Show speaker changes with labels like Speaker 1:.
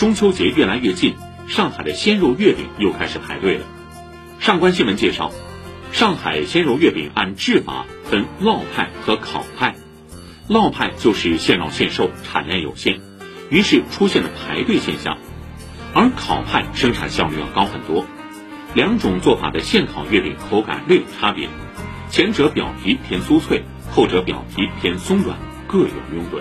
Speaker 1: 中秋节越来越近，上海的鲜肉月饼又开始排队了。上官新闻介绍，上海鲜肉月饼按制法分烙派和烤派。烙派就是现烙现售，产量有限，于是出现了排队现象；而烤派生产效率要高很多。两种做法的现烤月饼口感略有差别：前者表皮偏酥脆，后者表皮偏松软，各有拥趸。